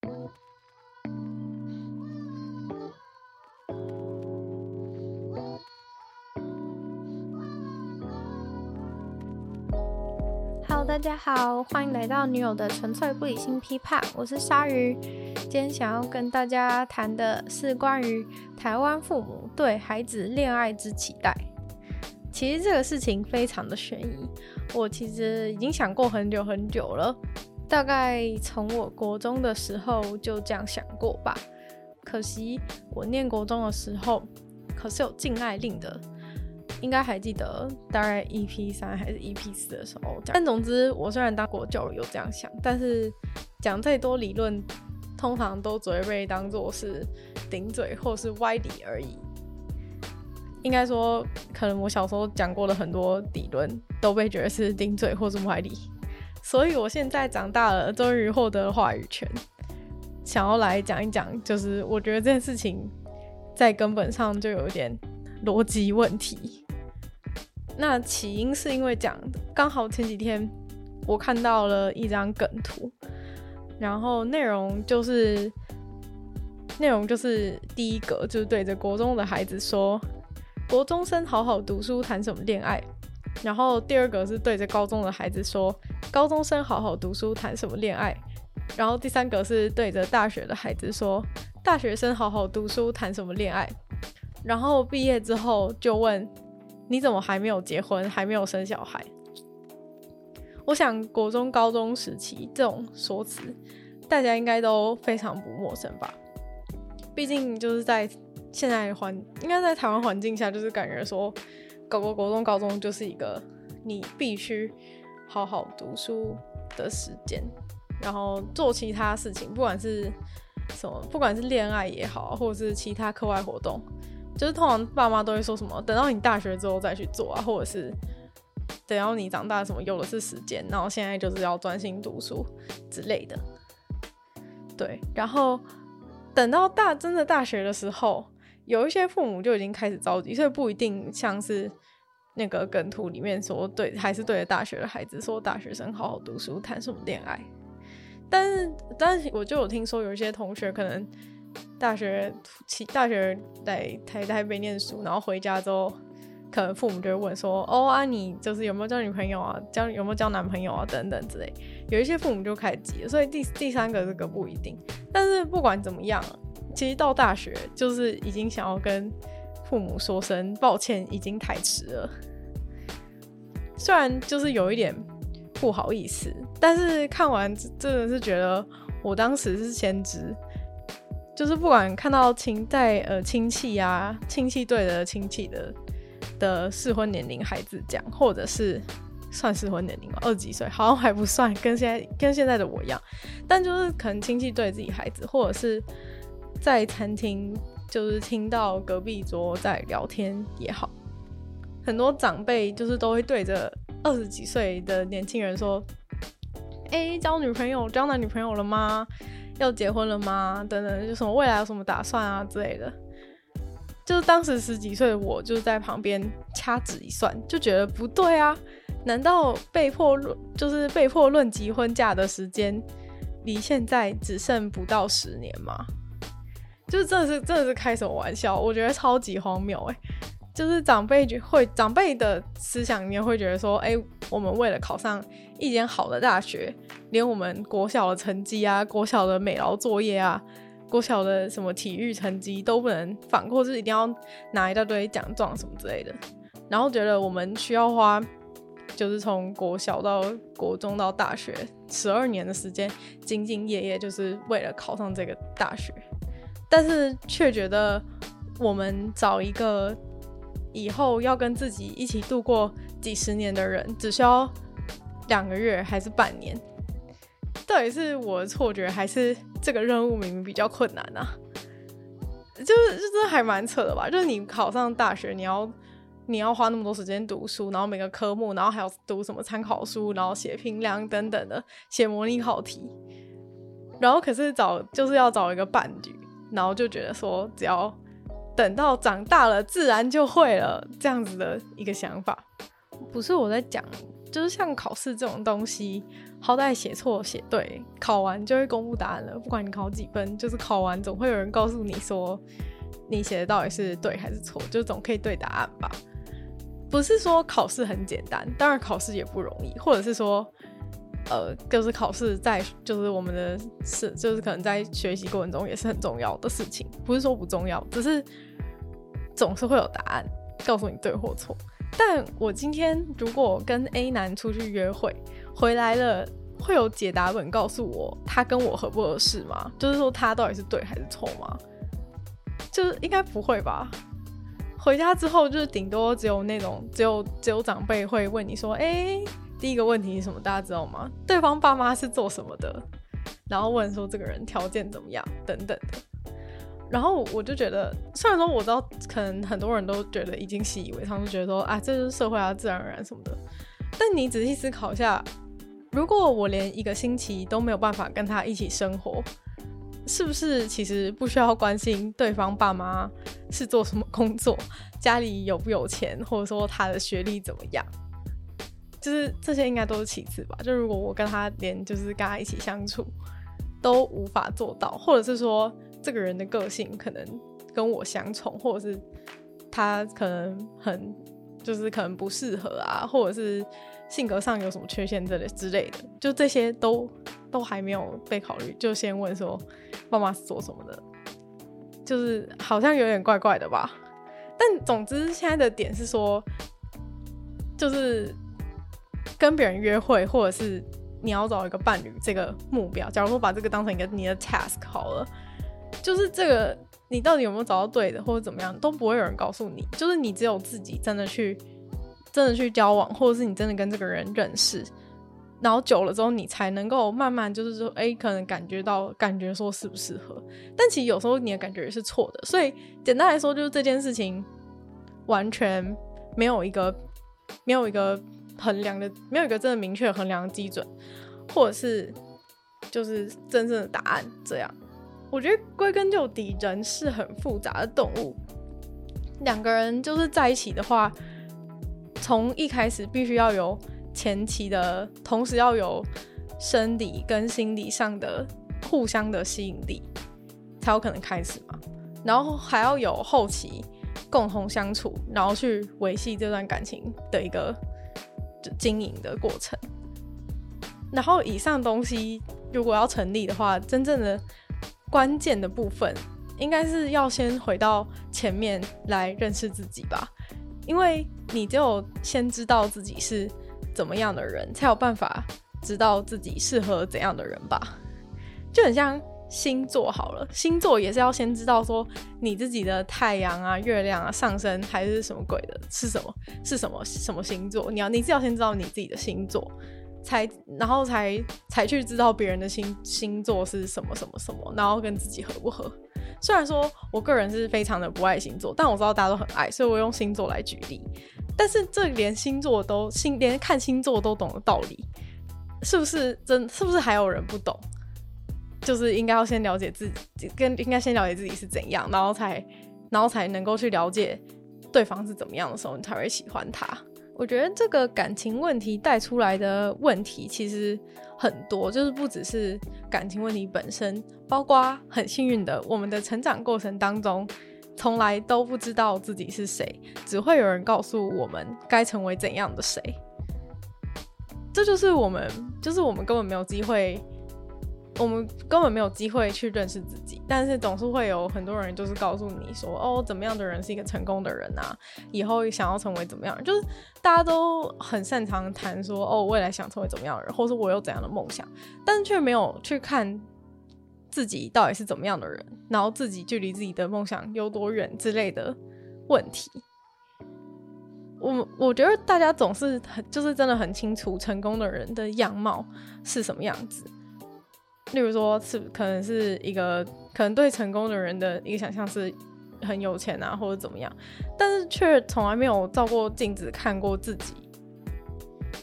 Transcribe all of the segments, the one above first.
Hello，大家好，欢迎来到女友的纯粹不理性批判，我是鲨鱼。今天想要跟大家谈的是关于台湾父母对孩子恋爱之期待。其实这个事情非常的悬疑，我其实已经想过很久很久了，大概从我国中的时候就这样想过吧。可惜我念国中的时候，可是有禁爱令的。应该还记得大概 EP 三还是 EP 四的时候，但总之我虽然当国教有这样想，但是讲再多理论，通常都只会被当做是顶嘴或是歪理而已。应该说，可能我小时候讲过的很多理论都被觉得是顶嘴或是歪理，所以我现在长大了，终于获得话语权，想要来讲一讲，就是我觉得这件事情在根本上就有点逻辑问题。那起因是因为讲，刚好前几天我看到了一张梗图，然后内容就是内容就是第一个就是对着国中的孩子说，国中生好好读书谈什么恋爱，然后第二个是对着高中的孩子说，高中生好好读书谈什么恋爱，然后第三个是对着大学的孩子说，大学生好好读书谈什么恋爱，然后毕业之后就问。你怎么还没有结婚，还没有生小孩？我想国中、高中时期这种说辞，大家应该都非常不陌生吧？毕竟就是在现在环，应该在台湾环境下，就是感觉说，搞个国中、高中就是一个你必须好好读书的时间，然后做其他事情，不管是什么，不管是恋爱也好，或者是其他课外活动。就是通常爸妈都会说什么，等到你大学之后再去做啊，或者是等到你长大什么有的是时间，然后现在就是要专心读书之类的。对，然后等到大真的大学的时候，有一些父母就已经开始着急，所以不一定像是那个梗图里面说对，还是对着大学的孩子说大学生好好读书，谈什么恋爱。但是，但是我就有听说有一些同学可能。大学起大学在台台北念书，然后回家之后，可能父母就会问说：“哦啊，你就是有没有交女朋友啊？交有没有交男朋友啊？等等之类。”有一些父母就开始急了。所以第第三个这个不一定。但是不管怎么样，其实到大学就是已经想要跟父母说声抱歉，已经太迟了。虽然就是有一点不好意思，但是看完真的是觉得我当时是先知。就是不管看到亲在呃亲戚啊亲戚对的亲戚的的适婚年龄孩子讲，或者是算适婚年龄吗？二十几岁好像还不算，跟现在跟现在的我一样。但就是可能亲戚对自己孩子，或者是在餐厅就是听到隔壁桌在聊天也好，很多长辈就是都会对着二十几岁的年轻人说：“哎、交女朋友交男女朋友了吗？”要结婚了吗？等等，就什么未来有什么打算啊之类的。就是当时十几岁的我，就在旁边掐指一算，就觉得不对啊！难道被迫论就是被迫论及婚嫁的时间，离现在只剩不到十年吗？就是真的是真的是开什么玩笑？我觉得超级荒谬哎！就是长辈就会长辈的思想里面会觉得说，哎、我们为了考上一间好的大学，连我们国小的成绩啊、国小的美劳作业啊、国小的什么体育成绩都不能放，过是一定要拿一大堆奖状什么之类的。然后觉得我们需要花，就是从国小到国中到大学十二年的时间，兢兢业业，就是为了考上这个大学。但是却觉得我们找一个。以后要跟自己一起度过几十年的人，只需要两个月还是半年？到底是我的错觉，还是这个任务明明比较困难啊？就是，就是还蛮扯的吧？就是你考上大学，你要你要花那么多时间读书，然后每个科目，然后还要读什么参考书，然后写评量等等的，写模拟考题，然后可是找就是要找一个伴侣，然后就觉得说只要。等到长大了，自然就会了，这样子的一个想法，不是我在讲就是像考试这种东西，好歹写错写对，考完就会公布答案了。不管你考几分，就是考完总会有人告诉你说你写的到底是对还是错，就总可以对答案吧。不是说考试很简单，当然考试也不容易，或者是说，呃，就是考试在就是我们的是就是可能在学习过程中也是很重要的事情，不是说不重要，只是总是会有答案告诉你对或错。但我今天如果跟 A 男出去约会回来了，会有解答本告诉我他跟我合不合适吗？就是说他到底是对还是错吗？就是应该不会吧。回家之后就是顶多只有那种只有只有长辈会问你说，哎、第一个问题是什么？大家知道吗？对方爸妈是做什么的？然后问说这个人条件怎么样等等的。然后我就觉得，虽然说我知道，可能很多人都觉得已经习以为常，就觉得说啊，这是社会啊，自然而然什么的。但你仔细思考一下，如果我连一个星期都没有办法跟他一起生活，是不是其实不需要关心对方爸妈是做什么工作，家里有不有钱，或者说他的学历怎么样？就是这些应该都是其次吧。就如果我跟他连就是跟他一起相处都无法做到，或者是说。这个人的个性可能跟我相冲，或者是他可能很就是可能不适合啊，或者是性格上有什么缺陷之类之类的，就这些都都还没有被考虑，就先问说爸妈是做什么的，就是好像有点怪怪的吧。但总之现在的点是说，就是跟别人约会，或者是你要找一个伴侣这个目标，假如说把这个当成一个你的 task 好了。就是这个，你到底有没有找到对的，或者怎么样，都不会有人告诉你。就是你只有自己真的去，真的去交往，或者是你真的跟这个人认识，然后久了之后，你才能够慢慢就是说，哎，可能感觉到，感觉说适不适合。但其实有时候你的感觉也是错的。所以简单来说，就是这件事情完全没有一个，没有一个衡量的，没有一个真的明确衡量的基准，或者是就是真正的答案这样。我觉得归根究底，人是很复杂的动物。两个人就是在一起的话，从一开始必须要有前期的，同时要有生理跟心理上的互相的吸引力，才有可能开始嘛。然后还要有后期共同相处，然后去维系这段感情的一个经营的过程。然后以上东西如果要成立的话，真正的。关键的部分应该是要先回到前面来认识自己吧，因为你只有先知道自己是怎么样的人，才有办法知道自己适合怎样的人吧。就很像星座好了，星座也是要先知道说你自己的太阳啊、月亮啊、上升还是什么鬼的，是什么是什么什么星座，你要你是要先知道你自己的星座。才，然后才才去知道别人的星星座是什么什么什么，然后跟自己合不合。虽然说我个人是非常的不爱星座，但我知道大家都很爱，所以我用星座来举例。但是这连星座都星连看星座都懂的道理，是不是真？是不是还有人不懂？就是应该要先了解自己，跟应该先了解自己是怎样，然后才然后才能够去了解对方是怎么样的时候，你才会喜欢他。我觉得这个感情问题带出来的问题其实很多，就是不只是感情问题本身，包括很幸运的，我们的成长过程当中，从来都不知道自己是谁，只会有人告诉我们该成为怎样的谁。这就是我们，就是我们根本没有机会。我们根本没有机会去认识自己，但是总是会有很多人就是告诉你说，哦，怎么样的人是一个成功的人啊？以后想要成为怎么样？就是大家都很擅长谈说，哦，未来想成为怎么样的人，或是我有怎样的梦想，但是却没有去看自己到底是怎么样的人，然后自己距离自己的梦想有多远之类的问题。我我觉得大家总是很就是真的很清楚成功的人的样貌是什么样子。例如说，是可能是一个可能对成功的人的一个想象是很有钱啊，或者怎么样，但是却从来没有照过镜子看过自己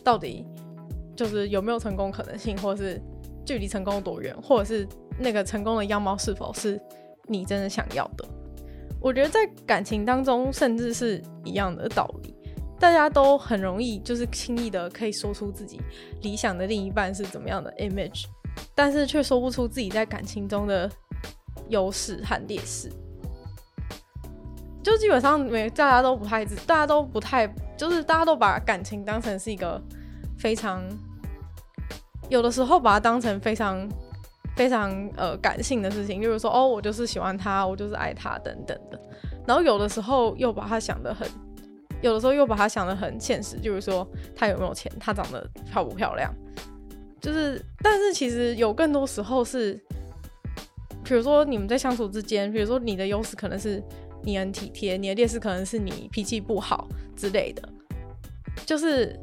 到底就是有没有成功可能性，或者是距离成功有多远，或者是那个成功的样貌是否是你真的想要的。我觉得在感情当中，甚至是一样的道理，大家都很容易就是轻易的可以说出自己理想的另一半是怎么样的 image，但是却说不出自己在感情中的优势和劣势。就基本上每大家都不太，大家都不太，就是大家都把感情当成是一个非常，有的时候把它当成非常非常呃感性的事情，就是说哦，我就是喜欢他，我就是爱他等等的。然后有的时候又把他想得很。有的时候又把他想得很现实，就是说他有没有钱，他长得漂不漂亮，就是，但是其实有更多时候是，比如说你们在相处之间，比如说你的优势可能是你很体贴，你的劣势可能是你脾气不好之类的，就是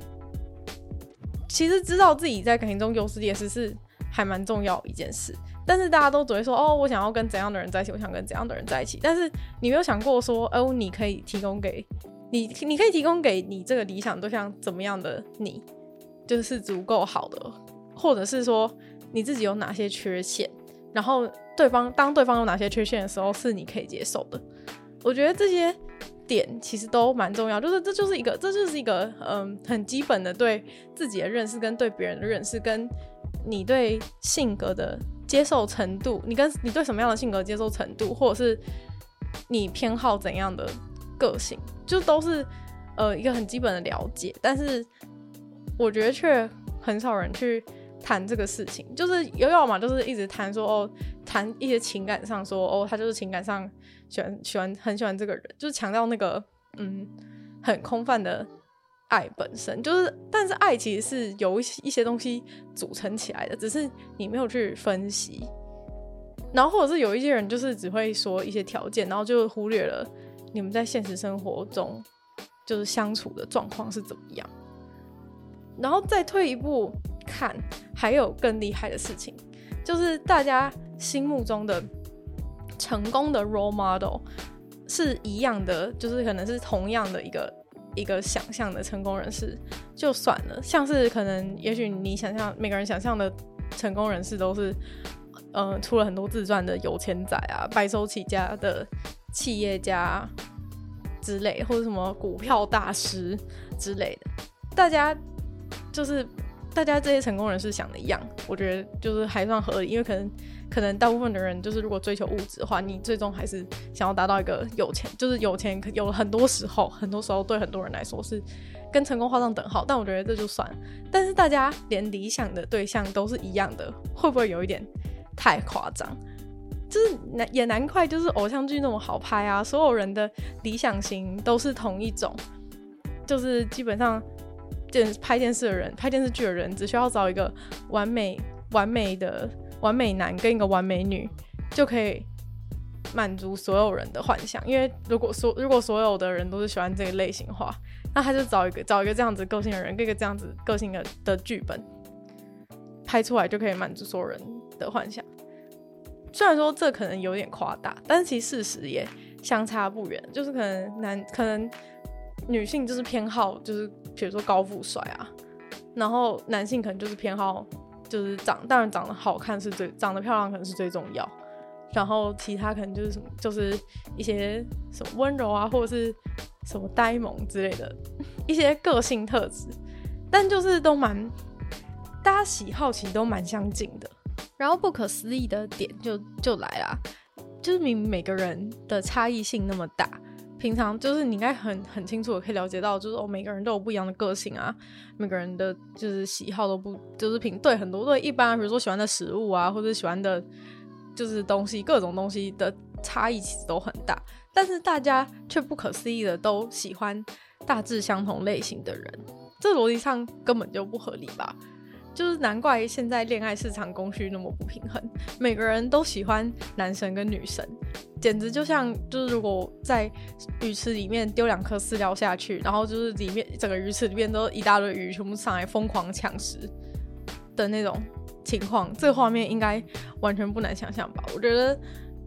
其实知道自己在感情中优势劣势是还蛮重要一件事，但是大家都只会说哦，我想要跟怎样的人在一起，我想跟怎样的人在一起，但是你没有想过说哦，你可以提供给。你你可以提供给你这个理想对象怎么样的你，就是足够好的，或者是说你自己有哪些缺陷，然后对方当对方有哪些缺陷的时候是你可以接受的。我觉得这些点其实都蛮重要，就是这就是一个这就是一个嗯很基本的对自己的认识跟对别人的认识，跟你对性格的接受程度，你跟你对什么样的性格接受程度，或者是你偏好怎样的。个性就都是呃一个很基本的了解，但是我觉得却很少人去谈这个事情，就是有要嘛，就是一直谈说哦，谈一些情感上说哦，他就是情感上喜欢喜欢很喜欢这个人，就是强调那个嗯很空泛的爱本身，就是但是爱其实是由一些东西组成起来的，只是你没有去分析，然后或者是有一些人就是只会说一些条件，然后就忽略了。你们在现实生活中就是相处的状况是怎么样？然后再退一步看，还有更厉害的事情，就是大家心目中的成功的 role model 是一样的，就是可能是同样的一个一个想象的成功人士，就算了。像是可能，也许你想象每个人想象的成功人士都是，嗯、呃，出了很多自传的有钱仔啊，白手起家的。企业家之类，或者什么股票大师之类的，大家就是大家这些成功人士想的一样，我觉得就是还算合理，因为可能可能大部分的人就是如果追求物质的话，你最终还是想要达到一个有钱，就是有钱有很多时候，很多时候对很多人来说是跟成功画上等号，但我觉得这就算。但是大家连理想的对象都是一样的，会不会有一点太夸张？就是难也难怪，就是偶像剧那么好拍啊！所有人的理想型都是同一种，就是基本上，电拍电视的人、拍电视剧的人，只需要找一个完美、完美的完美男跟一个完美女，就可以满足所有人的幻想。因为如果所如果所有的人都是喜欢这个类型的话，那他就找一个找一个这样子个性的人，跟一个这样子个性的的剧本拍出来，就可以满足所有人的幻想。虽然说这可能有点夸大，但是其实事实也相差不远。就是可能男可能女性就是偏好就是比如说高富帅啊，然后男性可能就是偏好就是长，当然长得好看是最长得漂亮可能是最重要，然后其他可能就是什么就是一些什么温柔啊，或者是什么呆萌之类的一些个性特质，但就是都蛮大家喜好其实都蛮相近的。然后不可思议的点就就来啦，就是明明每个人的差异性那么大，平常就是你应该很很清楚的可以了解到，就是哦每个人都有不一样的个性啊，每个人的就是喜好都不就是平对很多对一般，比如说喜欢的食物啊，或者喜欢的就是东西各种东西的差异其实都很大，但是大家却不可思议的都喜欢大致相同类型的人，这逻辑上根本就不合理吧？就是难怪现在恋爱市场供需那么不平衡，每个人都喜欢男神跟女神，简直就像就是如果在鱼池里面丢两颗饲料下去，然后就是里面整个鱼池里面都一大堆鱼，全部上来疯狂抢食的那种情况，这个画面应该完全不难想象吧？我觉得，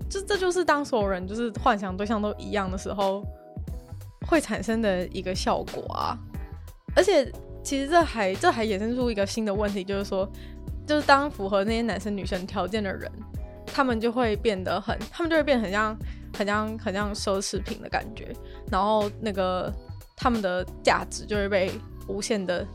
这这就是当所有人就是幻想对象都一样的时候，会产生的一个效果啊，而且。其实这还这还衍生出一个新的问题，就是说，就是当符合那些男生女生条件的人，他们就会变得很，他们就会变得很像很像很像奢侈品的感觉。然后那个他们的价值就会被无限的。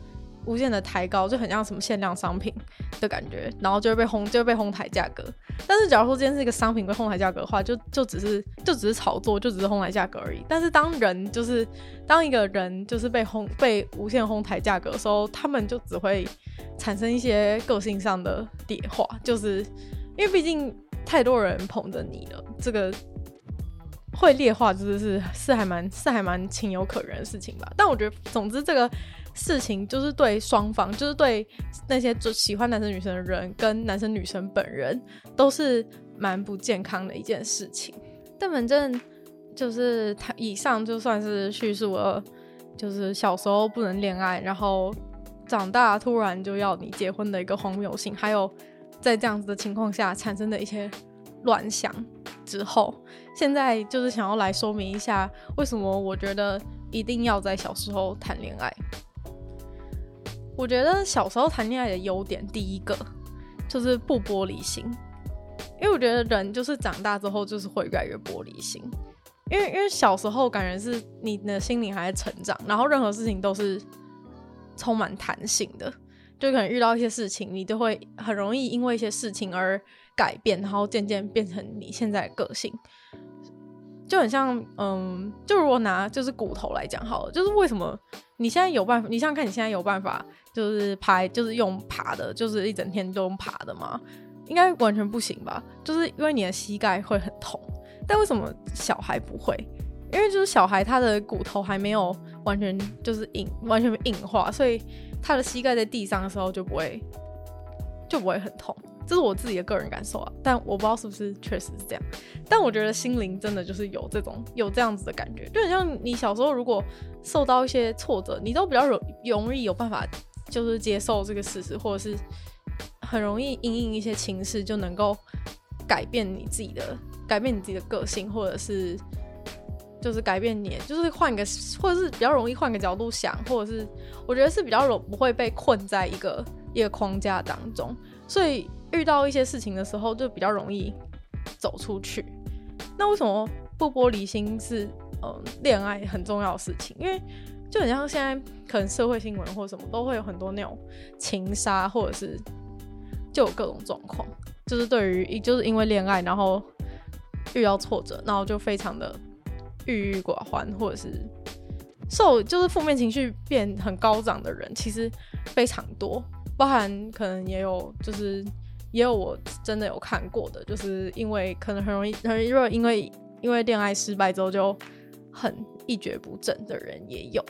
无限的抬高，就很像什么限量商品的感觉，然后就会被哄，就会被哄抬价格。但是假如说今天是一个商品被哄抬价格的话，就就只是就只是炒作，就只是哄抬价格而已。但是当人就是当一个人就是被哄被无限哄抬价格的时候，他们就只会产生一些个性上的劣化，就是因为毕竟太多人捧着你了，这个会劣化，就是是是还蛮是还蛮情有可原的事情吧。但我觉得，总之这个。事情就是对双方，就是对那些就喜欢男生女生的人跟男生女生本人都是蛮不健康的一件事情。但反正就是他以上就算是叙述了，就是小时候不能恋爱，然后长大突然就要你结婚的一个荒谬性，还有在这样子的情况下产生的一些乱想之后，现在就是想要来说明一下为什么我觉得一定要在小时候谈恋爱。我觉得小时候谈恋爱的优点，第一个就是不玻璃心，因为我觉得人就是长大之后就是会越来越玻璃心，因为因为小时候感觉是你的心灵还在成长，然后任何事情都是充满弹性的，就可能遇到一些事情，你就会很容易因为一些事情而改变，然后渐渐变成你现在的个性。就很像，嗯，就如果拿就是骨头来讲好了，就是为什么你现在有办法？你想想看，你现在有办法就是拍，就是用爬的，就是一整天都用爬的吗？应该完全不行吧？就是因为你的膝盖会很痛。但为什么小孩不会？因为就是小孩他的骨头还没有完全就是硬，完全硬化，所以他的膝盖在地上的时候就不会就不会很痛。这是我自己的个人感受啊，但我不知道是不是确实是这样。但我觉得心灵真的就是有这种有这样子的感觉，就很像你小时候如果受到一些挫折，你都比较容容易有办法就是接受这个事实，或者是很容易因应一些情势就能够改变你自己的改变你自己的个性，或者是就是改变你，就是换个或者是比较容易换个角度想，或者是我觉得是比较容不会被困在一个一个框架当中，所以。遇到一些事情的时候，就比较容易走出去。那为什么不玻璃心是嗯恋爱很重要的事情？因为就很像现在可能社会新闻或什么都会有很多那种情杀，或者是就有各种状况，就是对于就是因为恋爱然后遇到挫折，然后就非常的郁郁寡欢，或者是受就是负面情绪变很高涨的人，其实非常多，包含可能也有就是。也有我真的有看过的，就是因为可能很容易，很容易因为因为恋爱失败之后就很一蹶不振的人也有。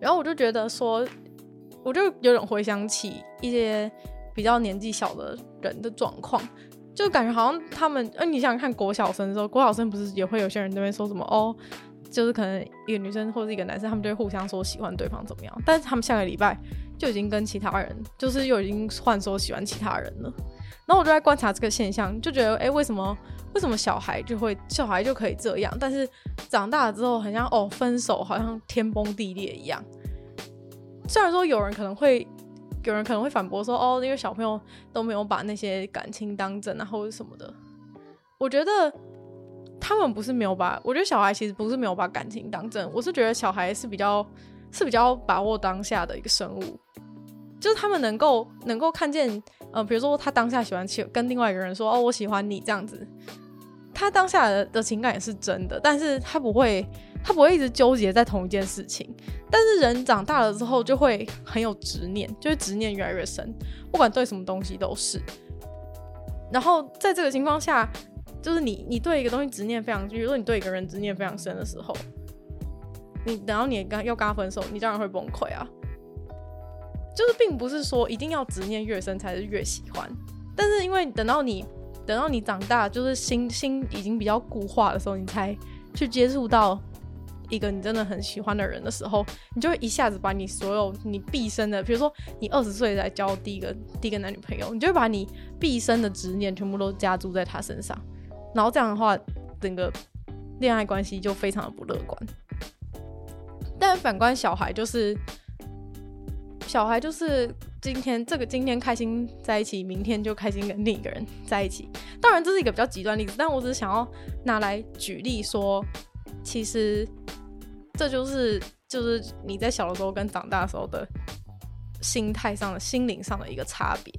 然后我就觉得说，我就有点回想起一些比较年纪小的人的状况，就感觉好像他们，呃，你想看国小生的时候，国小生不是也会有些人那边说什么哦，就是可能一个女生或者一个男生，他们就会互相说喜欢对方怎么样，但是他们下个礼拜。就已经跟其他人，就是又已经换说喜欢其他人了。然后我就在观察这个现象，就觉得，哎、为什么为什么小孩就会小孩就可以这样，但是长大了之后，很像哦，分手好像天崩地裂一样。虽然说有人可能会有人可能会反驳说，哦，因为小朋友都没有把那些感情当真啊，或者什么的。我觉得他们不是没有把，我觉得小孩其实不是没有把感情当真，我是觉得小孩是比较。是比较把握当下的一个生物，就是他们能够能够看见，呃，比如说他当下喜欢去跟另外一个人说，哦，我喜欢你这样子，他当下的的情感也是真的，但是他不会，他不会一直纠结在同一件事情。但是人长大了之后就会很有执念，就会执念越来越深，不管对什么东西都是。然后在这个情况下，就是你你对一个东西执念非常，比如说你对一个人执念非常深的时候。你等到你跟要跟他分手，你当然会崩溃啊。就是并不是说一定要执念越深才是越喜欢，但是因为等到你等到你长大，就是心心已经比较固化的时候，你才去接触到一个你真的很喜欢的人的时候，你就会一下子把你所有你毕生的，比如说你二十岁才交第一个第一个男女朋友，你就会把你毕生的执念全部都加注在他身上，然后这样的话，整个恋爱关系就非常的不乐观。但反观小孩，就是小孩，就是今天这个今天开心在一起，明天就开心跟另一个人在一起。当然这是一个比较极端例子，但我只是想要拿来举例说，其实这就是就是你在小的时候跟长大的时候的心态上的心灵上的一个差别。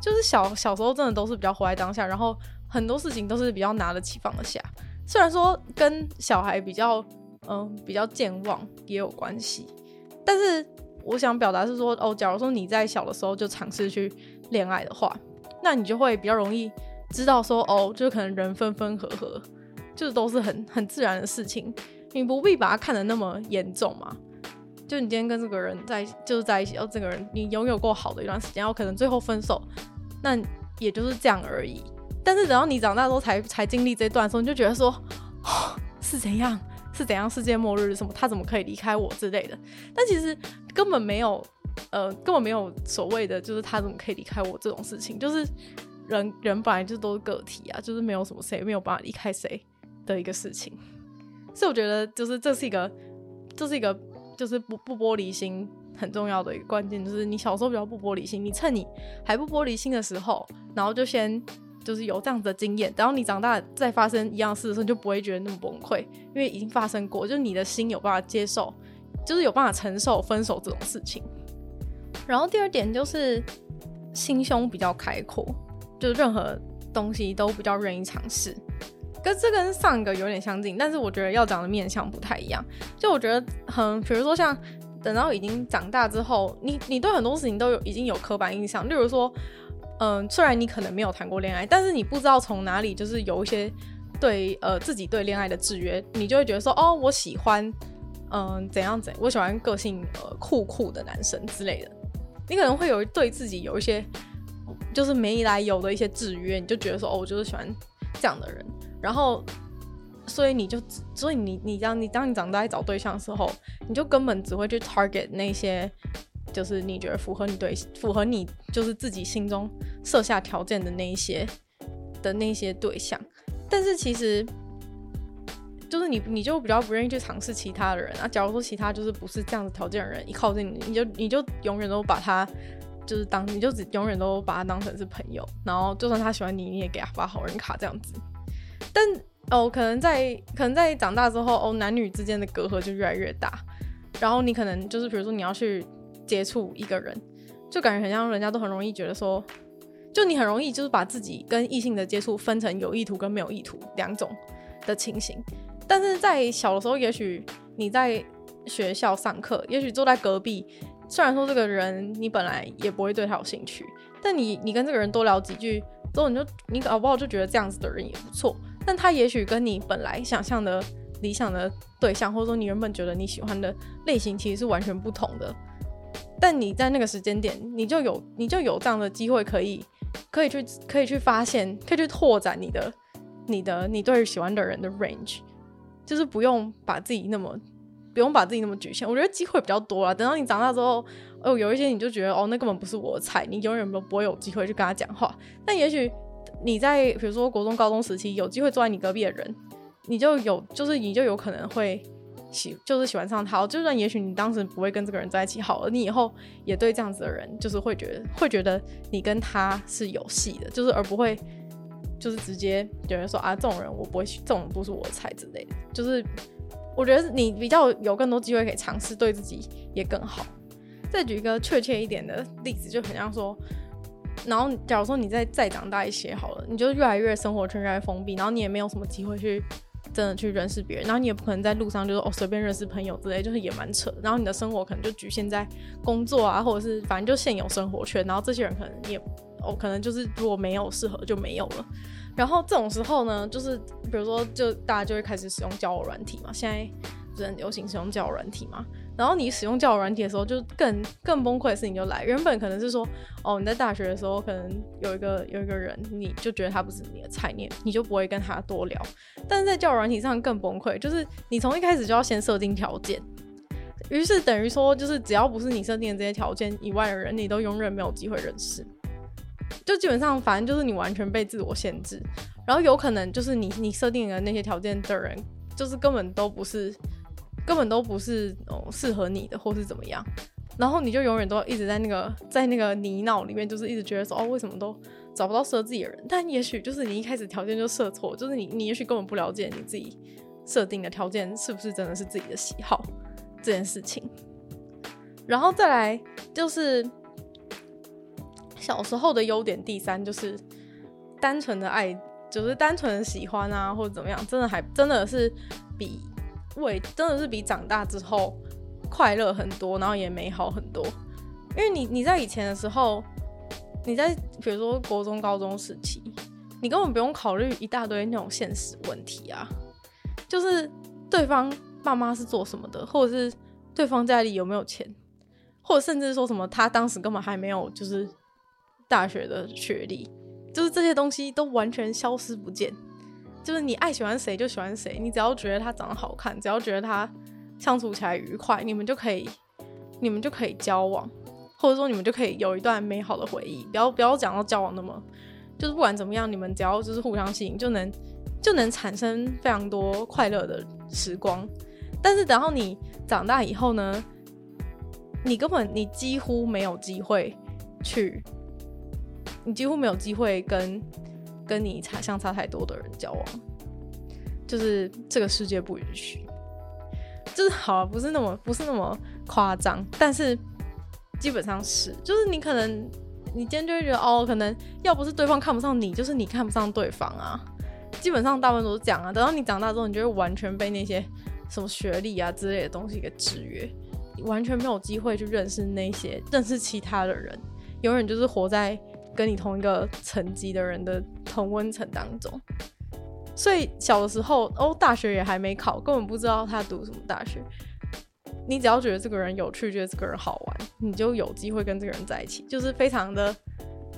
就是小小时候真的都是比较活在当下，然后很多事情都是比较拿得起放得下。虽然说跟小孩比较嗯、比较健忘也有关系，但是我想表达是说哦，假如说你在小的时候就尝试去恋爱的话，那你就会比较容易知道说哦，就是可能人分分合合，就是都是很很自然的事情，你不必把它看得那么严重嘛。就你今天跟这个人在就是在一起，哦这个人你拥有过好的一段时间，然后可能最后分手，那也就是这样而已。但是等到你长大之后才才经历这段时候，你就觉得说，哦，是怎样是怎样世界末日什么，他怎么可以离开我之类的。但其实根本没有，呃，根本没有所谓的就是他怎么可以离开我这种事情。就是人人本来就都是个体啊，就是没有什么谁没有办法离开谁的一个事情。所以我觉得就是这是一个，这是一个。就是不不玻璃心很重要的一个关键，就是你小时候比较不玻璃心，你趁你还不玻璃心的时候，然后就先就是有这样子的经验，然后你长大再发生一样事的时候，你就不会觉得那么崩溃，因为已经发生过，就是你的心有办法接受，就是有办法承受分手这种事情。然后第二点就是心胸比较开阔，就任何东西都比较愿意尝试。跟这跟上一个有点相近，但是我觉得要讲的面向不太一样。就我觉得很，比如说像等到已经长大之后，你你对很多事情都有已经有刻板印象。例如说，嗯，虽然你可能没有谈过恋爱，但是你不知道从哪里就是有一些对呃自己对恋爱的制约，你就会觉得说，哦，我喜欢嗯怎样怎样，我喜欢个性呃酷酷的男生之类的。你可能会有对自己有一些就是没来由的一些制约，你就觉得说，哦，我就是喜欢这样的人。然后，所以你就，所以你你当你当你长大找对象的时候，你就根本只会去 target 那些，就是你觉得符合你对符合你就是自己心中设下条件的那一些的那些对象。但是其实，就是你你就比较不愿意去尝试其他的人啊。假如说其他就是不是这样的条件的人，一靠近你，你就你就永远都把他就是当你就只永远都把他当成是朋友，然后就算他喜欢你，你也给他发好人卡这样子。但哦，可能在可能在长大之后，哦，男女之间的隔阂就越来越大。然后你可能就是，比如说你要去接触一个人，就感觉很像人家都很容易觉得说，就你很容易就是把自己跟异性的接触分成有意图跟没有意图两种的情形。但是在小的时候，也许你在学校上课，也许坐在隔壁，虽然说这个人你本来也不会对他有兴趣，但你你跟这个人多聊几句之后，你就你搞不好就觉得这样子的人也不错。但他也许跟你本来想象的理想的对象，或者说你原本觉得你喜欢的类型，其实是完全不同的。但你在那个时间点，你就有你就有这样的机会，可以可以去可以去发现，可以去拓展你的你的你对喜欢的人的 range，就是不用把自己那么不用把自己那么局限。我觉得机会比较多了。等到你长大之后，哦，有一些你就觉得哦，那根本不是我的菜，你永远都不会有机会去跟他讲话。但也许。你在比如说国中、高中时期有机会坐在你隔壁的人，你就有就是你就有可能会喜就是喜欢上他。就算也许你当时不会跟这个人在一起，好了，你以后也对这样子的人就是会觉得会觉得你跟他是有戏的，就是而不会就是直接觉得说啊，这种人我不会，这种不是我的菜之类的。就是我觉得你比较有更多机会可以尝试，对自己也更好。再举一个确切一点的例子，就很像说。然后，假如说你再再长大一些好了，你就越来越生活圈越来越封闭，然后你也没有什么机会去真的去认识别人，然后你也不可能在路上就是哦随便认识朋友之类，就是也蛮扯。然后你的生活可能就局限在工作啊，或者是反正就现有生活圈，然后这些人可能也哦可能就是如果没有适合就没有了。然后这种时候呢，就是比如说就大家就会开始使用交友软体嘛，现在不是很流行使用交友软体嘛。然后你使用交友软体的时候，就更更崩溃的事情就来。原本可能是说，哦，你在大学的时候可能有一个有一个人，你就觉得他不是你的菜，你你就不会跟他多聊。但是在交友软体上更崩溃，就是你从一开始就要先设定条件，于是等于说，就是只要不是你设定的这些条件以外的人，你都永远没有机会认识。就基本上，反正就是你完全被自我限制。然后有可能就是你你设定的那些条件的人，就是根本都不是。根本都不是哦适合你的，或是怎么样，然后你就永远都一直在那个在那个泥淖里面，就是一直觉得说哦，为什么都找不到适合自己的人？但也许就是你一开始条件就设错，就是你你也许根本不了解你自己设定的条件是不是真的是自己的喜好这件事情。然后再来就是小时候的优点，第三就是单纯的爱，就是单纯的喜欢啊，或者怎么样，真的还真的是比为真的是比长大之后快乐很多，然后也美好很多。因为你你在以前的时候，你在比如说国中、高中时期，你根本不用考虑一大堆那种现实问题啊，就是对方爸妈是做什么的，或者是对方家里有没有钱。或者甚至说什么，他当时根本还没有就是大学的学历，就是这些东西都完全消失不见。就是你爱喜欢谁就喜欢谁，你只要觉得他长得好看，只要觉得他相处起来愉快，你们就可以，你们就可以交往，或者说你们就可以有一段美好的回忆。不要不要讲到交往那么，就是不管怎么样，你们只要就是互相吸引，就能就能产生非常多快乐的时光。但是等到你长大以后呢？你根本你几乎没有机会去，你几乎没有机会跟跟你差相差太多的人交往，就是这个世界不允许，就是好，不是那么不是那么夸张，但是基本上是，就是你可能你今天就会觉得哦，可能要不是对方看不上你，就是你看不上对方啊，基本上大部分都是这样啊。等到你长大之后，你就会完全被那些什么学历啊之类的东西给制约。完全没有机会去认识那些认识其他的人，永远就是活在跟你同一个层级的人的同温层当中。所以小的时候，哦，大学也还没考，根本不知道他读什么大学。你只要觉得这个人有趣，觉得这个人好玩，你就有机会跟这个人在一起，就是非常的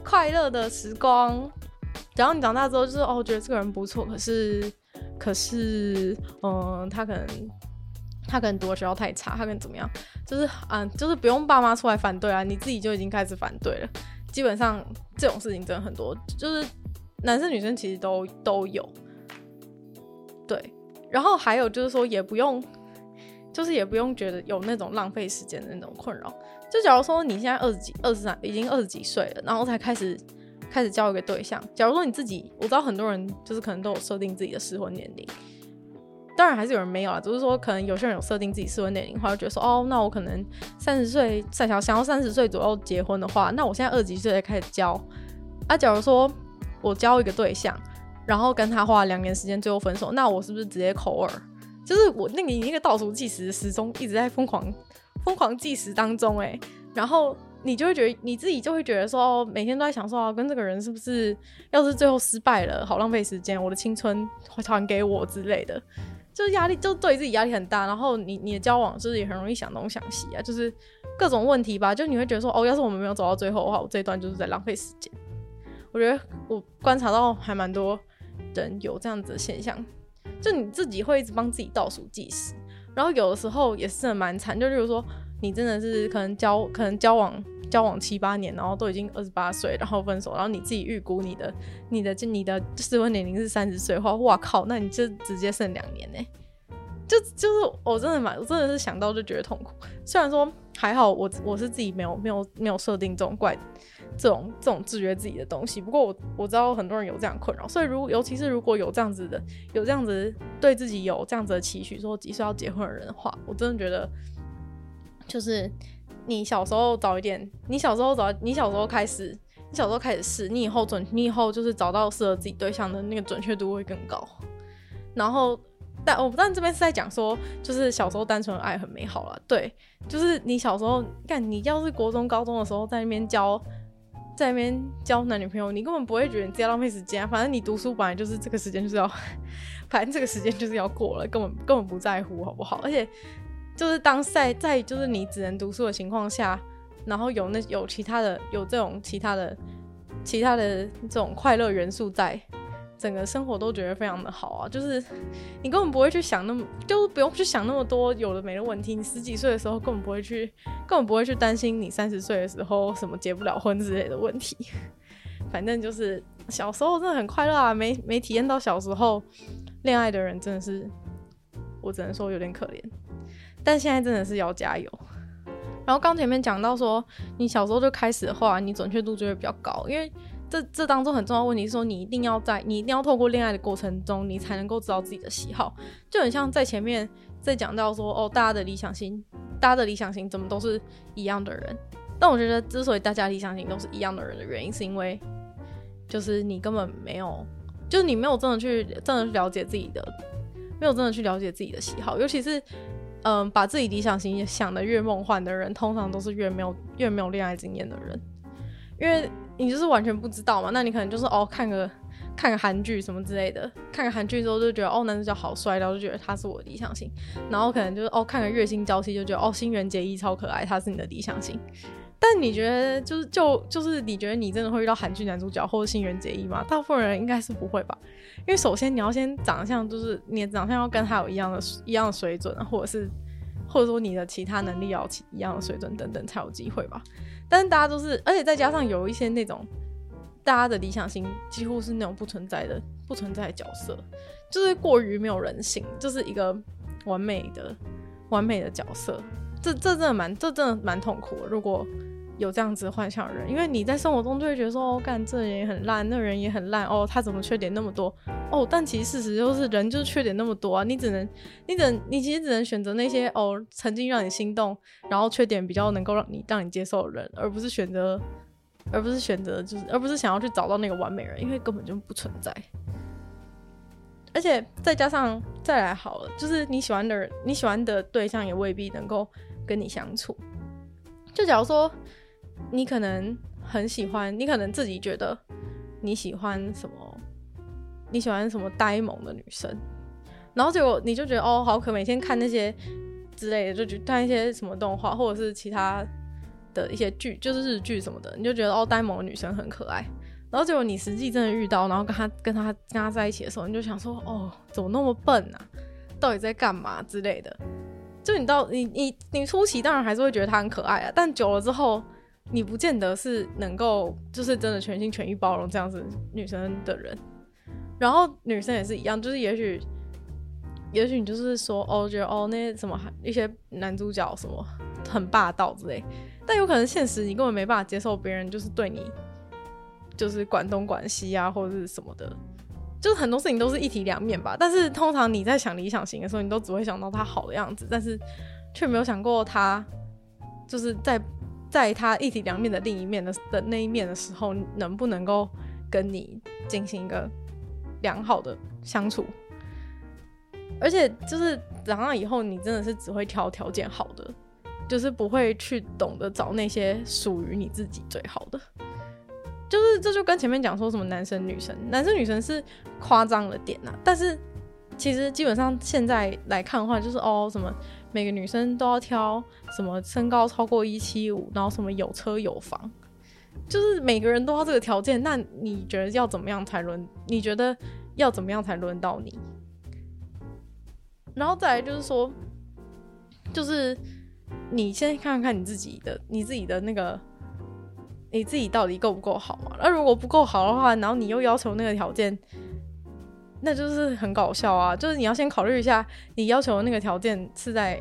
快乐的时光。然后你长大之后，就是哦，觉得这个人不错，可是，可是，嗯，他可能。他可能读的学校太差，他可能怎么样？就是嗯，就是不用爸妈出来反对啊，你自己就已经开始反对了。基本上这种事情真的很多，就是男生女生其实都都有。对，然后还有就是说，也不用，就是也不用觉得有那种浪费时间的那种困扰。就假如说你现在二十几、二十三，已经二十几岁了，然后才开始开始交一个对象。假如说你自己，我知道很多人就是可能都有设定自己的适婚年龄。当然还是有人没有啊，只是说可能有些人有设定自己适婚年龄的话，觉得说哦，那我可能三十岁想想要三十岁左右结婚的话，那我现在二十几岁才开始交。啊，假如说我交一个对象，然后跟他花了两年时间，最后分手，那我是不是直接扣二？就是我那你那个倒数计时时钟一直在疯狂疯狂计时当中哎，然后你就会觉得你自己就会觉得说哦，每天都在想说啊，跟这个人是不是要是最后失败了，好浪费时间，我的青春会还给我之类的。就是压力，就对自己压力很大，然后你你的交往就是也很容易想东想西啊，就是各种问题吧。就你会觉得说，哦，要是我们没有走到最后的话，我这一段就是在浪费时间。我觉得我观察到还蛮多人有这样子的现象，就你自己会一直帮自己倒数计时，然后有的时候也是蛮惨，就例如说你真的是可能交可能交往。交往七八年，然后都已经二十八岁，然后分手，然后你自己预估你的、你的、就你的适婚年龄是三十岁的话，哇靠，那你就直接剩两年呢？就就是我真的蛮，我真的是想到就觉得痛苦。虽然说还好我，我我是自己没有没有没有设定这种怪这种这种制约自己的东西。不过我我知道很多人有这样困扰，所以如尤其是如果有这样子的，有这样子对自己有这样子的期许，说几岁要结婚的人的话，我真的觉得就是。你小时候早一点，你小时候早，你小时候开始，你小时候开始试，你以后准，你以后就是找到适合自己对象的那个准确度会更高。然后，但我不但这边是在讲说，就是小时候单纯的爱很美好了，对，就是你小时候，干你要是国中、高中的时候在那边交，在那边交男女朋友，你根本不会觉得你自己浪费时间啊，反正你读书本来就是这个时间就是要，反正这个时间就是要过了，根本根本不在乎，好不好？而且。就是当在在就是你只能读书的情况下，然后有那有其他的有这种其他的其他的这种快乐元素在，整个生活都觉得非常的好啊。就是你根本不会去想那么，就不用去想那么多有的没的问题。你十几岁的时候根本不会去，根本不会去担心你三十岁的时候什么结不了婚之类的问题。反正就是小时候真的很快乐啊，没没体验到小时候恋爱的人真的是，我只能说有点可怜。但现在真的是要加油。然后刚前面讲到说，你小时候就开始的话，你准确度就会比较高，因为这这当中很重要的问题是说，你一定要在你一定要透过恋爱的过程中，你才能够知道自己的喜好。就很像在前面在讲到说，哦，大家的理想型，大家的理想型怎么都是一样的人？但我觉得，之所以大家理想型都是一样的人的原因，是因为就是你根本没有，就是你没有真的去真的去了解自己的，没有真的去了解自己的喜好，尤其是嗯，把自己理想型想得越梦幻的人，通常都是越没有越没有恋爱经验的人，因为。你就是完全不知道嘛？那你可能就是哦，看个看个韩剧什么之类的，看个韩剧之后就觉得哦，男主角好帅，然后就觉得他是我的理想型。然后可能就是哦，看个月薪娇妻就觉得哦，新垣结衣超可爱，他是你的理想型。但你觉得就是就就是你觉得你真的会遇到韩剧男主角或者新垣结衣吗？大部分人应该是不会吧？因为首先你要先长相，就是你的长相要跟他有一样的一样的水准，或者是或者说你的其他能力要一样的水准等等才有机会吧。但是大家都是，而且再加上有一些那种大家的理想型几乎是那种不存在的、不存在的角色，就是过于没有人性，就是一个完美的、完美的角色。这这真的蛮，这真的蛮痛苦的。如果有这样子幻想的人，因为你在生活中就会觉得说，哦，干这人也很烂，那人也很烂，哦，他怎么缺点那么多？哦，但其实事实就是人就是缺点那么多啊，你只能，你只能，你其实只能选择那些哦曾经让你心动，然后缺点比较能够让你让你接受的人，而不是选择，而不是选择就是，而不是想要去找到那个完美人，因为根本就不存在。而且再加上再来好了，就是你喜欢的人，你喜欢的对象也未必能够跟你相处。就假如说。你可能很喜欢，你可能自己觉得你喜欢什么，你喜欢什么呆萌的女生，然后结果你就觉得哦，好可，每天看那些之类的，就去看一些什么动画或者是其他的一些剧，就是日剧什么的，你就觉得哦，呆萌的女生很可爱，然后结果你实际真的遇到，然后跟他跟他跟他在一起的时候，你就想说哦，怎么那么笨啊？到底在干嘛之类的？就你到你你你初期当然还是会觉得他很可爱啊，但久了之后。你不见得是能够，就是真的全心全意包容这样子女生的人，然后女生也是一样，就是也许，也许你就是说，哦，觉得哦那些什么一些男主角什么很霸道之类，但有可能现实你根本没办法接受别人就是对你，就是管东管西啊或者是什么的，就是很多事情都是一体两面吧。但是通常你在想理想型的时候，你都只会想到他好的样子，但是却没有想过他就是在。在他一体两面的另一面的的那一面的时候，能不能够跟你进行一个良好的相处？而且就是长大以后，你真的是只会挑条件好的，就是不会去懂得找那些属于你自己最好的。就是这就跟前面讲说什么男生女生，男生女生是夸张了点呐，但是其实基本上现在来看的话，就是哦什么。每个女生都要挑什么身高超过一七五，然后什么有车有房，就是每个人都要这个条件。那你觉得要怎么样才轮？你觉得要怎么样才轮到你？然后再来就是说，就是你先看看你自己的，你自己的那个，你自己到底够不够好嘛？那如果不够好的话，然后你又要求那个条件。那就是很搞笑啊！就是你要先考虑一下，你要求的那个条件是在